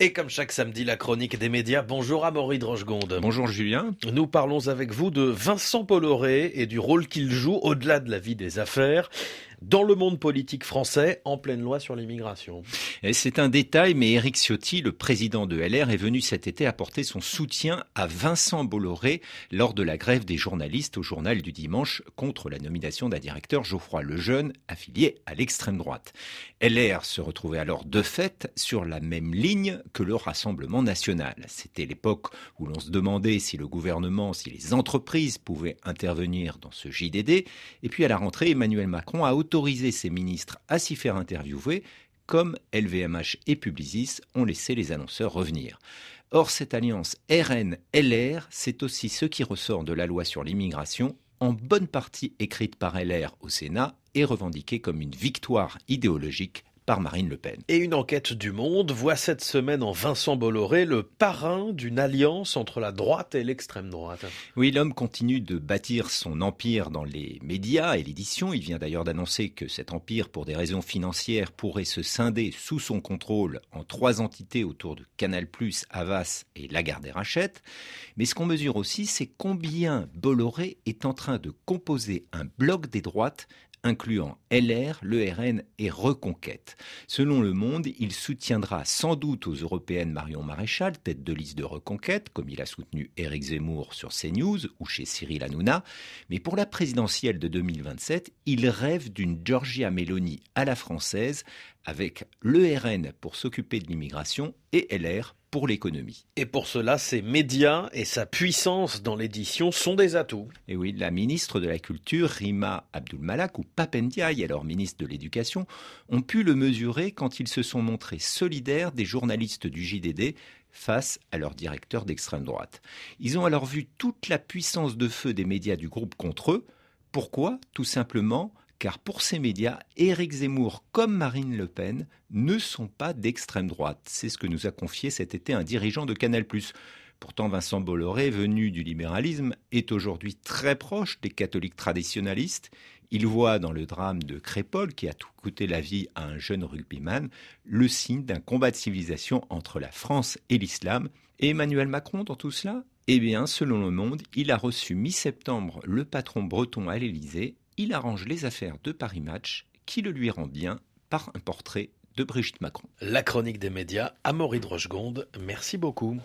Et comme chaque samedi, la chronique des médias. Bonjour Amaury Drochegonde. Bonjour Julien. Nous parlons avec vous de Vincent Bolloré et du rôle qu'il joue au-delà de la vie des affaires dans le monde politique français en pleine loi sur l'immigration. C'est un détail, mais Éric Ciotti, le président de LR, est venu cet été apporter son soutien à Vincent Bolloré lors de la grève des journalistes au journal du dimanche contre la nomination d'un directeur Geoffroy Lejeune, affilié à l'extrême droite. LR se retrouvait alors de fait sur la même ligne que le Rassemblement national. C'était l'époque où l'on se demandait si le gouvernement, si les entreprises pouvaient intervenir dans ce JDD. Et puis à la rentrée, Emmanuel Macron a autorisé ses ministres à s'y faire interviewer, comme LVMH et Publicis ont laissé les annonceurs revenir. Or, cette alliance RN-LR, c'est aussi ce qui ressort de la loi sur l'immigration, en bonne partie écrite par LR au Sénat et revendiquée comme une victoire idéologique par Marine Le Pen. Et une enquête du Monde voit cette semaine en Vincent Bolloré le parrain d'une alliance entre la droite et l'extrême droite. Oui, l'homme continue de bâtir son empire dans les médias et l'édition. Il vient d'ailleurs d'annoncer que cet empire, pour des raisons financières, pourrait se scinder sous son contrôle en trois entités autour de Canal+, Havas et Lagardère Rachette. Mais ce qu'on mesure aussi, c'est combien Bolloré est en train de composer un bloc des droites incluant LR, le RN et Reconquête. Selon Le Monde, il soutiendra sans doute aux européennes Marion Maréchal, tête de liste de Reconquête, comme il a soutenu Éric Zemmour sur CNews ou chez Cyril Hanouna. Mais pour la présidentielle de 2027, il rêve d'une Giorgia Meloni à la française, avec le RN pour s'occuper de l'immigration et LR pour l'économie. Et pour cela, ses médias et sa puissance dans l'édition sont des atouts. Et oui, la ministre de la Culture, Rima Abdulmalak, ou Papendiaï, alors ministre de l'Éducation, ont pu le mesurer quand ils se sont montrés solidaires des journalistes du JDD face à leur directeur d'extrême droite. Ils ont alors vu toute la puissance de feu des médias du groupe contre eux. Pourquoi? Tout simplement car pour ces médias, Éric Zemmour comme Marine Le Pen ne sont pas d'extrême droite. C'est ce que nous a confié cet été un dirigeant de Canal+. Pourtant, Vincent Bolloré, venu du libéralisme, est aujourd'hui très proche des catholiques traditionnalistes. Il voit dans le drame de Crépol, qui a tout coûté la vie à un jeune rugbyman, le signe d'un combat de civilisation entre la France et l'islam. Et Emmanuel Macron dans tout cela? Eh bien, selon Le Monde, il a reçu mi-septembre le patron breton à l'Élysée il arrange les affaires de Paris Match qui le lui rend bien par un portrait de Brigitte Macron. La chronique des médias, Amaury Drochegonde, merci beaucoup.